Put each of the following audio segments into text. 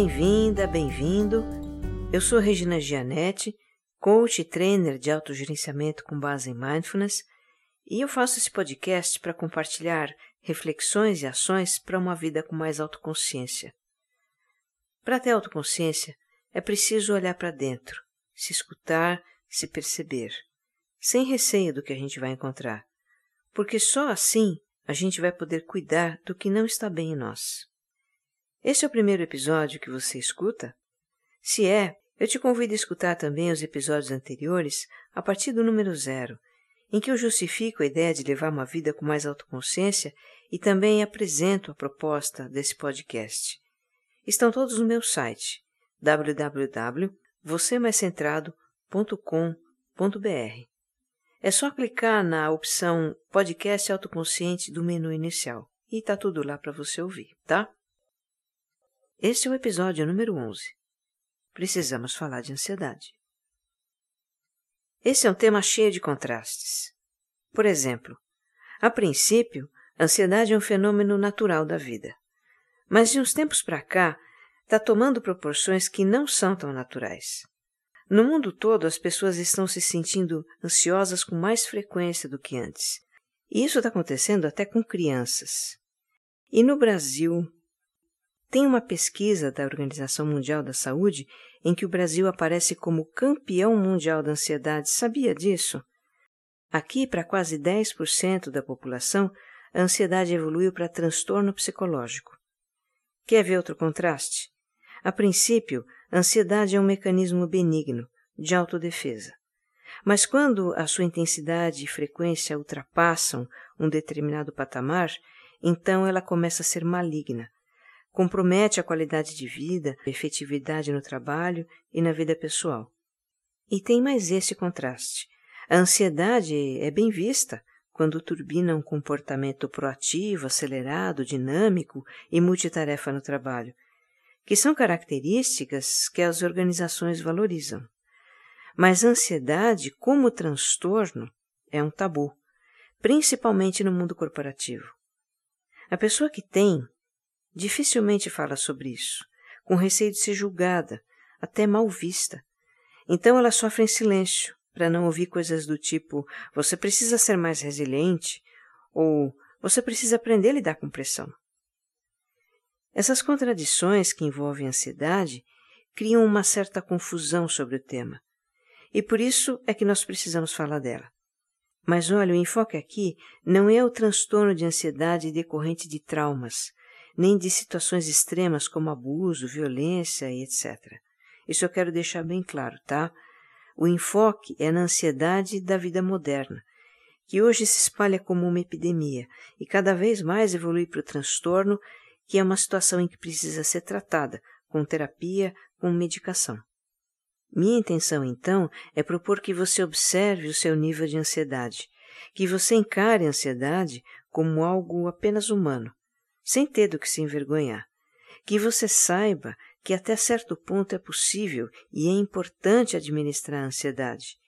Bem-vinda, bem-vindo. Eu sou Regina Gianetti, coach e trainer de autogerenciamento com base em mindfulness, e eu faço esse podcast para compartilhar reflexões e ações para uma vida com mais autoconsciência. Para ter autoconsciência, é preciso olhar para dentro, se escutar, se perceber, sem receio do que a gente vai encontrar, porque só assim a gente vai poder cuidar do que não está bem em nós. Este é o primeiro episódio que você escuta? Se é, eu te convido a escutar também os episódios anteriores a partir do número zero, em que eu justifico a ideia de levar uma vida com mais autoconsciência e também apresento a proposta desse podcast. Estão todos no meu site www.vocêmaiscentrado.com.br. É só clicar na opção Podcast Autoconsciente do menu inicial e está tudo lá para você ouvir, tá? Este é o episódio número 11. Precisamos falar de ansiedade. Esse é um tema cheio de contrastes. Por exemplo, a princípio, a ansiedade é um fenômeno natural da vida. Mas de uns tempos para cá, está tomando proporções que não são tão naturais. No mundo todo, as pessoas estão se sentindo ansiosas com mais frequência do que antes. E isso está acontecendo até com crianças. E no Brasil, tem uma pesquisa da Organização Mundial da Saúde em que o Brasil aparece como campeão mundial da ansiedade. Sabia disso? Aqui, para quase 10% da população, a ansiedade evoluiu para transtorno psicológico. Quer ver outro contraste? A princípio, a ansiedade é um mecanismo benigno, de autodefesa. Mas quando a sua intensidade e frequência ultrapassam um determinado patamar, então ela começa a ser maligna, compromete a qualidade de vida, a efetividade no trabalho e na vida pessoal. E tem mais esse contraste. A ansiedade é bem vista quando turbina um comportamento proativo, acelerado, dinâmico e multitarefa no trabalho, que são características que as organizações valorizam. Mas a ansiedade, como transtorno, é um tabu, principalmente no mundo corporativo. A pessoa que tem dificilmente fala sobre isso, com receio de ser julgada, até mal vista. Então ela sofre em silêncio, para não ouvir coisas do tipo: você precisa ser mais resiliente, ou você precisa aprender a lidar com pressão. Essas contradições que envolvem a ansiedade criam uma certa confusão sobre o tema, e por isso é que nós precisamos falar dela. Mas olha, o enfoque aqui não é o transtorno de ansiedade decorrente de traumas, nem de situações extremas como abuso, violência e etc. Isso eu quero deixar bem claro, tá? O enfoque é na ansiedade da vida moderna, que hoje se espalha como uma epidemia e cada vez mais evolui para o transtorno, que é uma situação em que precisa ser tratada com terapia, com medicação. Minha intenção, então, é propor que você observe o seu nível de ansiedade, que você encare a ansiedade como algo apenas humano, sem ter do que se envergonhar. Que você saiba que até certo ponto é possível e é importante administrar a ansiedade,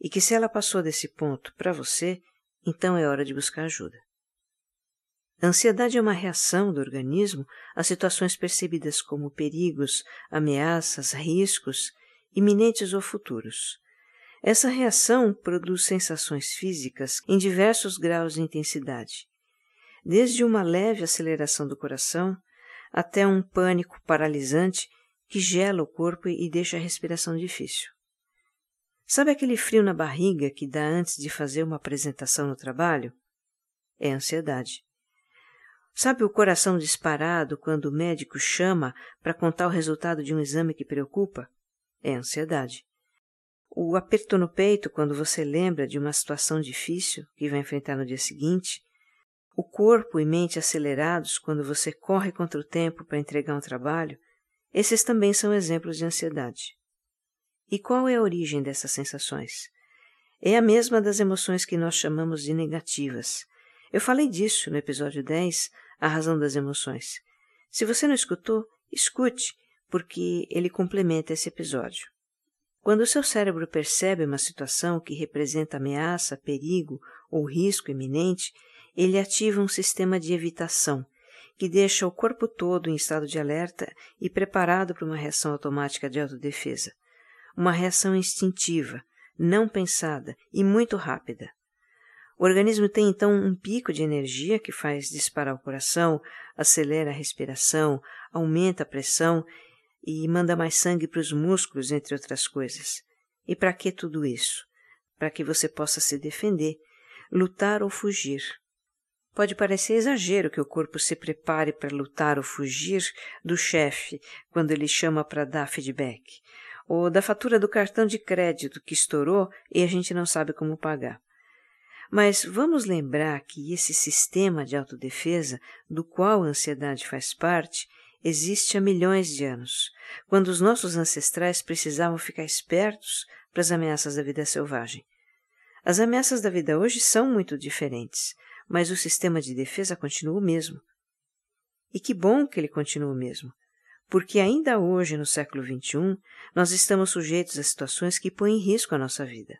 e que se ela passou desse ponto para você, então é hora de buscar ajuda. A ansiedade é uma reação do organismo a situações percebidas como perigos, ameaças, riscos, iminentes ou futuros. Essa reação produz sensações físicas em diversos graus de intensidade, desde uma leve aceleração do coração até um pânico paralisante que gela o corpo e deixa a respiração difícil. Sabe aquele frio na barriga que dá antes de fazer uma apresentação no trabalho? É ansiedade. Sabe o coração disparado quando o médico chama para contar o resultado de um exame que preocupa? É ansiedade. O aperto no peito quando você lembra de uma situação difícil que vai enfrentar no dia seguinte o corpo e mente acelerados quando você corre contra o tempo para entregar um trabalho, esses também são exemplos de ansiedade. E qual é a origem dessas sensações? É a mesma das emoções que nós chamamos de negativas. Eu falei disso no episódio 10, A Razão das Emoções. Se você não escutou, escute, porque ele complementa esse episódio. Quando o seu cérebro percebe uma situação que representa ameaça, perigo ou risco iminente, ele ativa um sistema de evitação, que deixa o corpo todo em estado de alerta e preparado para uma reação automática de autodefesa. Uma reação instintiva, não pensada e muito rápida. O organismo tem então um pico de energia que faz disparar o coração, acelera a respiração, aumenta a pressão e manda mais sangue para os músculos, entre outras coisas. E para que tudo isso? Para que você possa se defender, lutar ou fugir. Pode parecer exagero que o corpo se prepare para lutar ou fugir do chefe quando ele chama para dar feedback, ou da fatura do cartão de crédito que estourou e a gente não sabe como pagar. Mas vamos lembrar que esse sistema de autodefesa, do qual a ansiedade faz parte, existe há milhões de anos, quando os nossos ancestrais precisavam ficar espertos para as ameaças da vida selvagem. As ameaças da vida hoje são muito diferentes, mas o sistema de defesa continua o mesmo. E que bom que ele continua o mesmo, porque ainda hoje, no século XXI, nós estamos sujeitos a situações que põem em risco a nossa vida.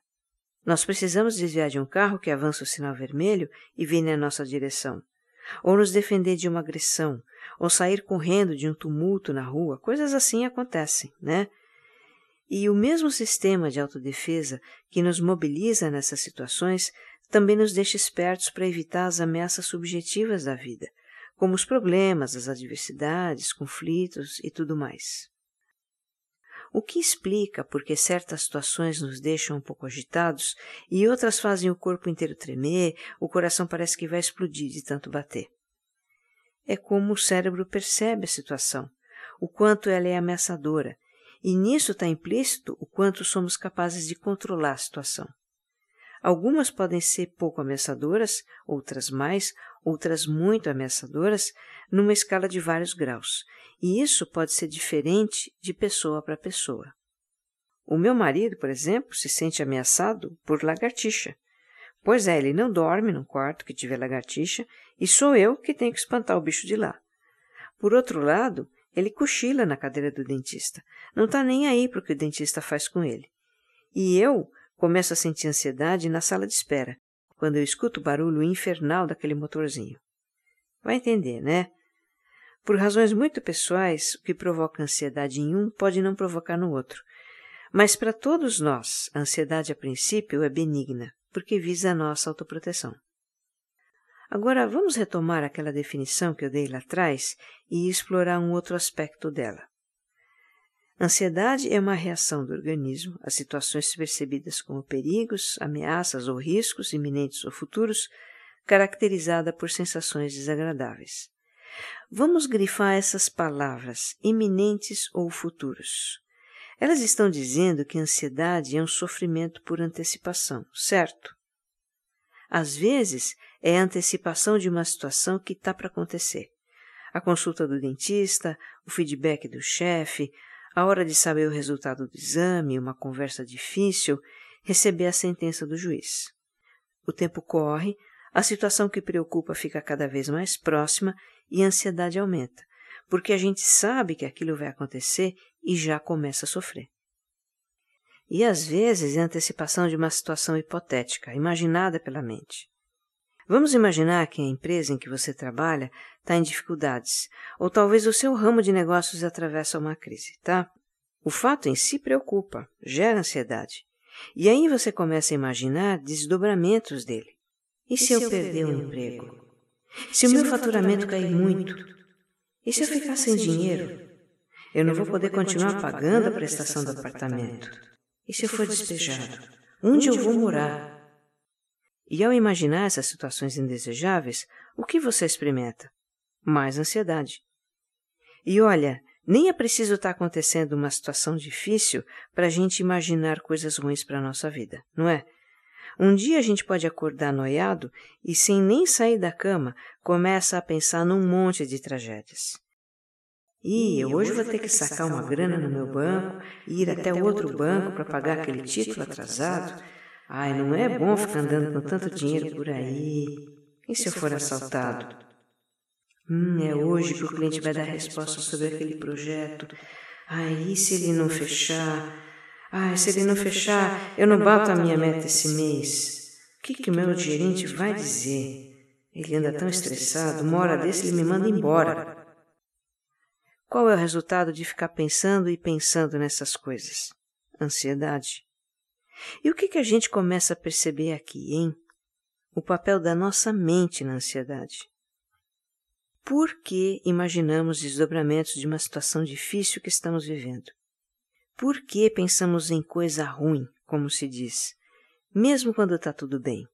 Nós precisamos desviar de um carro que avança o sinal vermelho e vem na nossa direção, ou nos defender de uma agressão, ou sair correndo de um tumulto na rua, coisas assim acontecem, né? E o mesmo sistema de autodefesa que nos mobiliza nessas situações também nos deixa espertos para evitar as ameaças subjetivas da vida, como os problemas, as adversidades, conflitos e tudo mais. O que explica por que certas situações nos deixam um pouco agitados e outras fazem o corpo inteiro tremer, o coração parece que vai explodir de tanto bater. É como o cérebro percebe a situação, o quanto ela é ameaçadora, e nisso está implícito o quanto somos capazes de controlar a situação. Algumas podem ser pouco ameaçadoras, outras mais, outras muito ameaçadoras, numa escala de vários graus, e isso pode ser diferente de pessoa para pessoa. O meu marido, por exemplo, se sente ameaçado por lagartixa. Pois é, ele não dorme num quarto que tiver lagartixa e sou eu que tenho que espantar o bicho de lá. Por outro lado, ele cochila na cadeira do dentista. Não está nem aí para o que o dentista faz com ele. E eu Começo a sentir ansiedade na sala de espera, quando eu escuto o barulho infernal daquele motorzinho. Vai entender, né? Por razões muito pessoais, o que provoca ansiedade em um pode não provocar no outro. Mas para todos nós, a ansiedade a princípio é benigna, porque visa a nossa autoproteção. Agora vamos retomar aquela definição que eu dei lá atrás e explorar um outro aspecto dela. Ansiedade é uma reação do organismo a situações percebidas como perigos, ameaças ou riscos iminentes ou futuros, caracterizada por sensações desagradáveis. Vamos grifar essas palavras, iminentes ou futuros. Elas estão dizendo que a ansiedade é um sofrimento por antecipação, certo? Às vezes, é a antecipação de uma situação que está para acontecer. A consulta do dentista, o feedback do chefe, a hora de saber o resultado do exame, uma conversa difícil, receber a sentença do juiz. O tempo corre, a situação que preocupa fica cada vez mais próxima e a ansiedade aumenta, porque a gente sabe que aquilo vai acontecer e já começa a sofrer. E às vezes é a antecipação de uma situação hipotética, imaginada pela mente. Vamos imaginar que a empresa em que você trabalha está em dificuldades, ou talvez o seu ramo de negócios atravessa uma crise, tá? O fato em si preocupa, gera ansiedade. E aí você começa a imaginar desdobramentos dele. E, e se, eu, eu perder um emprego? Se, se o meu faturamento cair muito? E se eu ficar sem dinheiro? Eu não vou poder continuar pagando a prestação do apartamento. E se eu for despejado? Onde eu vou morar? E ao imaginar essas situações indesejáveis, o que você experimenta? Mais ansiedade. E olha, nem é preciso estar acontecendo uma situação difícil para a gente imaginar coisas ruins para a nossa vida, não é? Um dia a gente pode acordar noiado e, sem nem sair da cama, começa a pensar num monte de tragédias. E eu hoje vou ter que sacar uma grana no meu banco e ir até outro banco para pagar aquele título atrasado. Ai, não é bom ficar andando com tanto dinheiro por aí. E se eu for assaltado? Hum, é hoje que o cliente vai dar resposta sobre aquele projeto. Ai, e se ele não fechar? Ai, se ele não fechar, eu não bato a minha meta esse mês. O que, que meu gerente vai dizer? Ele anda tão estressado, uma hora desse ele me manda embora. Qual é o resultado de ficar pensando e pensando nessas coisas? Ansiedade. E o que, que a gente começa a perceber aqui, hein? O papel da nossa mente na ansiedade. Por que imaginamos desdobramentos de uma situação difícil que estamos vivendo? Por que pensamos em coisa ruim, como se diz, mesmo quando está tudo bem?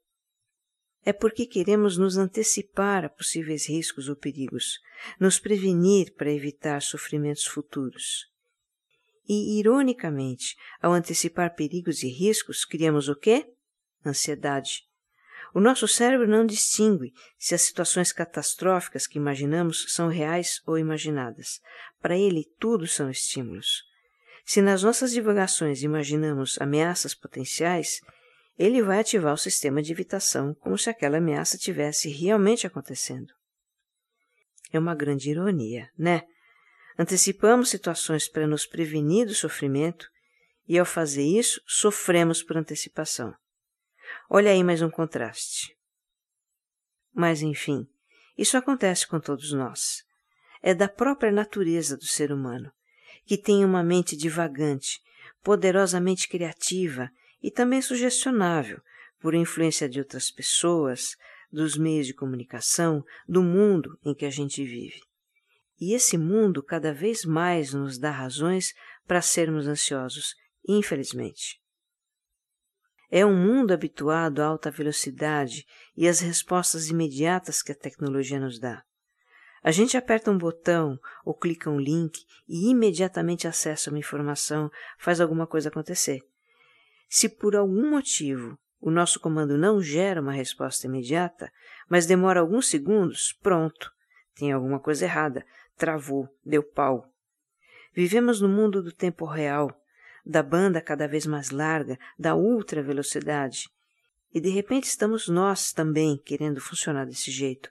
É porque queremos nos antecipar a possíveis riscos ou perigos, nos prevenir para evitar sofrimentos futuros. E, ironicamente, ao antecipar perigos e riscos, criamos o quê? Ansiedade. O nosso cérebro não distingue se as situações catastróficas que imaginamos são reais ou imaginadas. Para ele, tudo são estímulos. Se nas nossas divagações imaginamos ameaças potenciais, ele vai ativar o sistema de evitação como se aquela ameaça tivesse realmente acontecendo. É uma grande ironia, né? Antecipamos situações para nos prevenir do sofrimento e, ao fazer isso, sofremos por antecipação. Olha aí mais um contraste. Mas, enfim, isso acontece com todos nós. É da própria natureza do ser humano, que tem uma mente divagante, poderosamente criativa e também sugestionável por influência de outras pessoas, dos meios de comunicação, do mundo em que a gente vive. E esse mundo cada vez mais nos dá razões para sermos ansiosos, infelizmente. É um mundo habituado à alta velocidade e às respostas imediatas que a tecnologia nos dá. A gente aperta um botão ou clica um link e imediatamente acessa uma informação, faz alguma coisa acontecer. Se por algum motivo o nosso comando não gera uma resposta imediata, mas demora alguns segundos, pronto, tem alguma coisa errada, travou, deu pau. Vivemos no mundo do tempo real, da banda cada vez mais larga, da ultra velocidade. E de repente estamos nós também querendo funcionar desse jeito,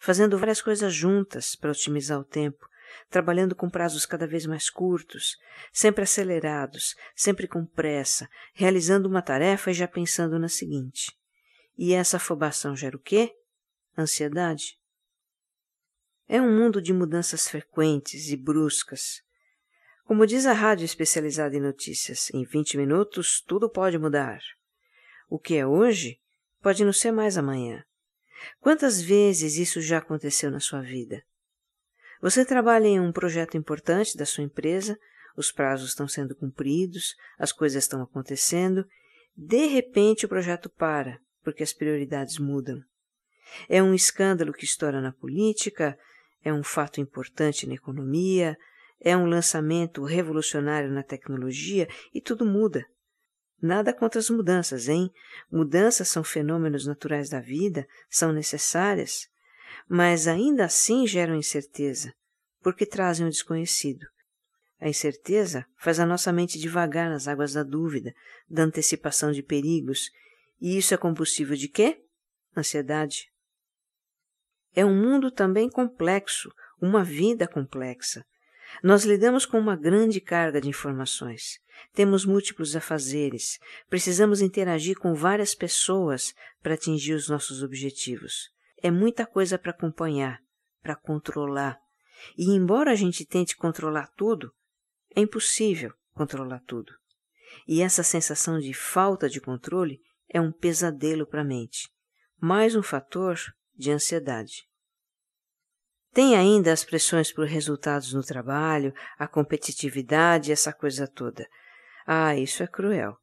fazendo várias coisas juntas para otimizar o tempo, trabalhando com prazos cada vez mais curtos, sempre acelerados, sempre com pressa, realizando uma tarefa e já pensando na seguinte. E essa afobação gera o quê? Ansiedade. É um mundo de mudanças frequentes e bruscas. Como diz a rádio especializada em notícias, em 20 minutos tudo pode mudar. O que é hoje pode não ser mais amanhã. Quantas vezes isso já aconteceu na sua vida? Você trabalha em um projeto importante da sua empresa, os prazos estão sendo cumpridos, as coisas estão acontecendo, de repente o projeto para, porque as prioridades mudam. É um escândalo que estoura na política, é um fato importante na economia, é um lançamento revolucionário na tecnologia e tudo muda. Nada contra as mudanças, hein? Mudanças são fenômenos naturais da vida, são necessárias, mas ainda assim geram incerteza, porque trazem o desconhecido. A incerteza faz a nossa mente devagar nas águas da dúvida, da antecipação de perigos, e isso é combustível de quê? Ansiedade. É um mundo também complexo, uma vida complexa. Nós lidamos com uma grande carga de informações. Temos múltiplos afazeres. Precisamos interagir com várias pessoas para atingir os nossos objetivos. É muita coisa para acompanhar, para controlar. E embora a gente tente controlar tudo, é impossível controlar tudo. E essa sensação de falta de controle é um pesadelo para a mente. Mais um fator de ansiedade. Tem ainda as pressões por resultados no trabalho, a competitividade, essa coisa toda. Ah, isso é cruel.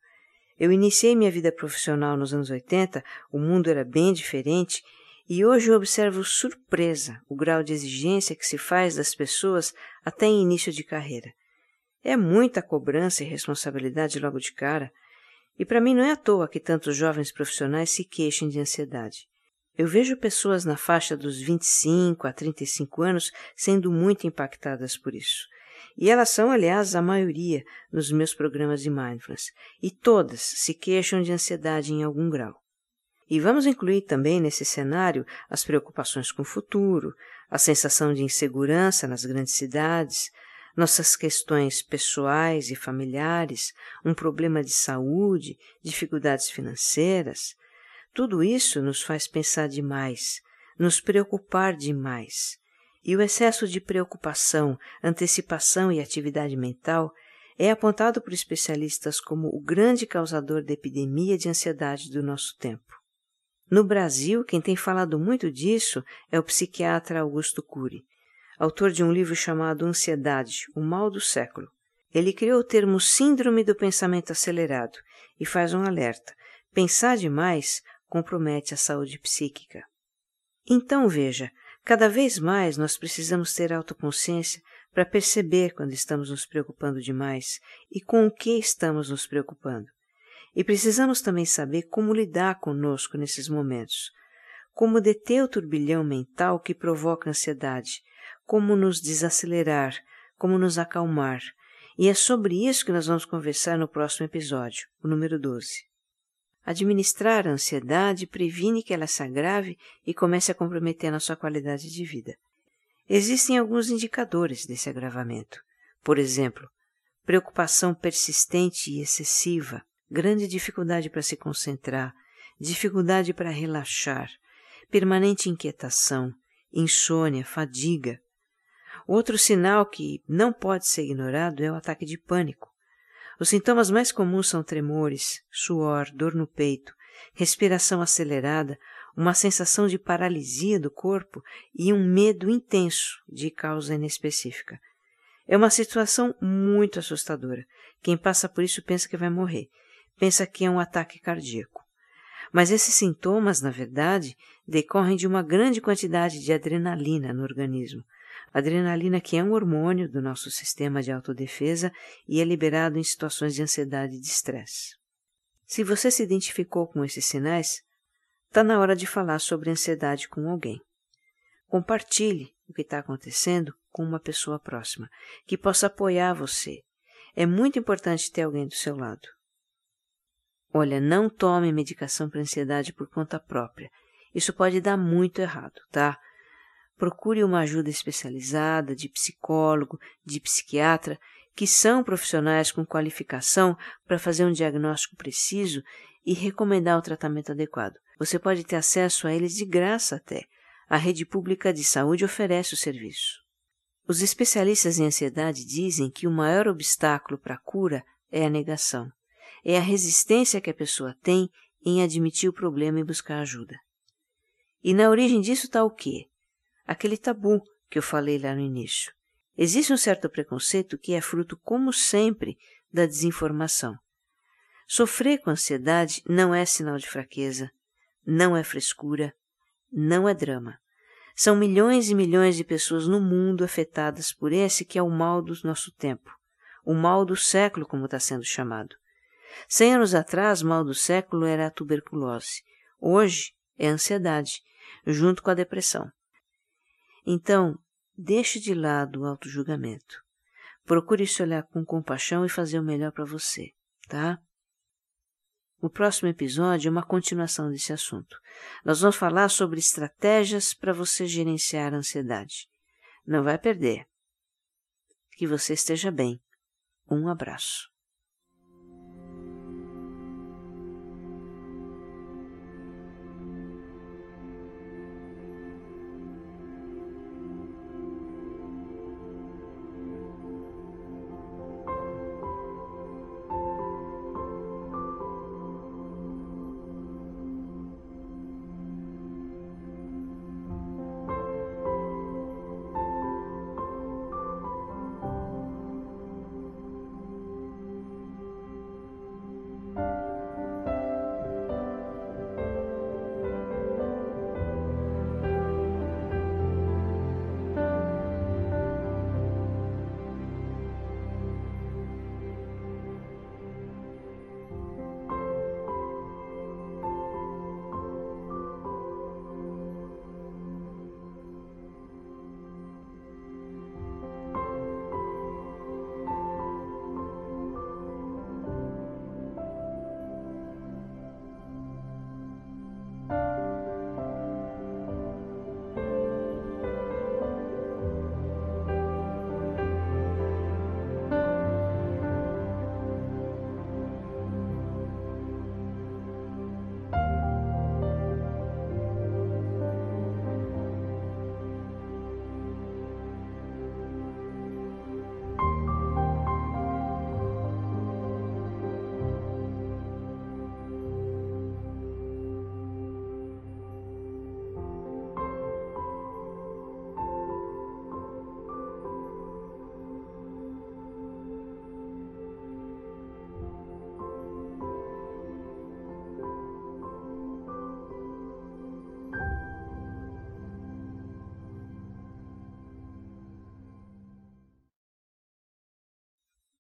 Eu iniciei minha vida profissional nos anos 80, o mundo era bem diferente e hoje eu observo surpresa o grau de exigência que se faz das pessoas até em início de carreira. É muita cobrança e responsabilidade logo de cara, e para mim não é à toa que tantos jovens profissionais se queixem de ansiedade. Eu vejo pessoas na faixa dos 25 a 35 anos sendo muito impactadas por isso. E elas são, aliás, a maioria nos meus programas de mindfulness, e todas se queixam de ansiedade em algum grau. E vamos incluir também nesse cenário as preocupações com o futuro, a sensação de insegurança nas grandes cidades, nossas questões pessoais e familiares, um problema de saúde, dificuldades financeiras. Tudo isso nos faz pensar demais, nos preocupar demais. E o excesso de preocupação, antecipação e atividade mental é apontado por especialistas como o grande causador da epidemia de ansiedade do nosso tempo. No Brasil, quem tem falado muito disso é o psiquiatra Augusto Cury, autor de um livro chamado Ansiedade, o mal do século. Ele criou o termo Síndrome do Pensamento Acelerado e faz um alerta: pensar demais compromete a saúde psíquica. Então veja, cada vez mais nós precisamos ter autoconsciência para perceber quando estamos nos preocupando demais e com o que estamos nos preocupando. E precisamos também saber como lidar conosco nesses momentos, como deter o turbilhão mental que provoca ansiedade, como nos desacelerar, como nos acalmar. E é sobre isso que nós vamos conversar no próximo episódio, o número 12. Administrar a ansiedade previne que ela se agrave e comece a comprometer a nossa qualidade de vida. Existem alguns indicadores desse agravamento. Por exemplo, preocupação persistente e excessiva, grande dificuldade para se concentrar, dificuldade para relaxar, permanente inquietação, insônia, fadiga. Outro sinal que não pode ser ignorado é o ataque de pânico. Os sintomas mais comuns são tremores, suor, dor no peito, respiração acelerada, uma sensação de paralisia do corpo e um medo intenso de causa inespecífica. É uma situação muito assustadora. Quem passa por isso pensa que vai morrer pensa que é um ataque cardíaco. Mas esses sintomas, na verdade, decorrem de uma grande quantidade de adrenalina no organismo. Adrenalina que é um hormônio do nosso sistema de autodefesa e é liberado em situações de ansiedade e de estresse. Se você se identificou com esses sinais, está na hora de falar sobre ansiedade com alguém. Compartilhe o que está acontecendo com uma pessoa próxima, que possa apoiar você. É muito importante ter alguém do seu lado. Olha, não tome medicação para ansiedade por conta própria. Isso pode dar muito errado, tá? Procure uma ajuda especializada de psicólogo, de psiquiatra, que são profissionais com qualificação para fazer um diagnóstico preciso e recomendar o tratamento adequado. Você pode ter acesso a eles de graça até. A rede pública de saúde oferece o serviço. Os especialistas em ansiedade dizem que o maior obstáculo para a cura é a negação é a resistência que a pessoa tem em admitir o problema e buscar ajuda. E na origem disso está o quê? Aquele tabu que eu falei lá no início. Existe um certo preconceito que é fruto, como sempre, da desinformação. Sofrer com ansiedade não é sinal de fraqueza, não é frescura, não é drama. São milhões e milhões de pessoas no mundo afetadas por esse que é o mal do nosso tempo, o mal do século, como está sendo chamado. Cem anos atrás, mal do século era a tuberculose. Hoje é a ansiedade, junto com a depressão. Então, deixe de lado o autojulgamento. Procure se olhar com compaixão e fazer o melhor para você, tá? O próximo episódio é uma continuação desse assunto. Nós vamos falar sobre estratégias para você gerenciar a ansiedade. Não vai perder. Que você esteja bem. Um abraço.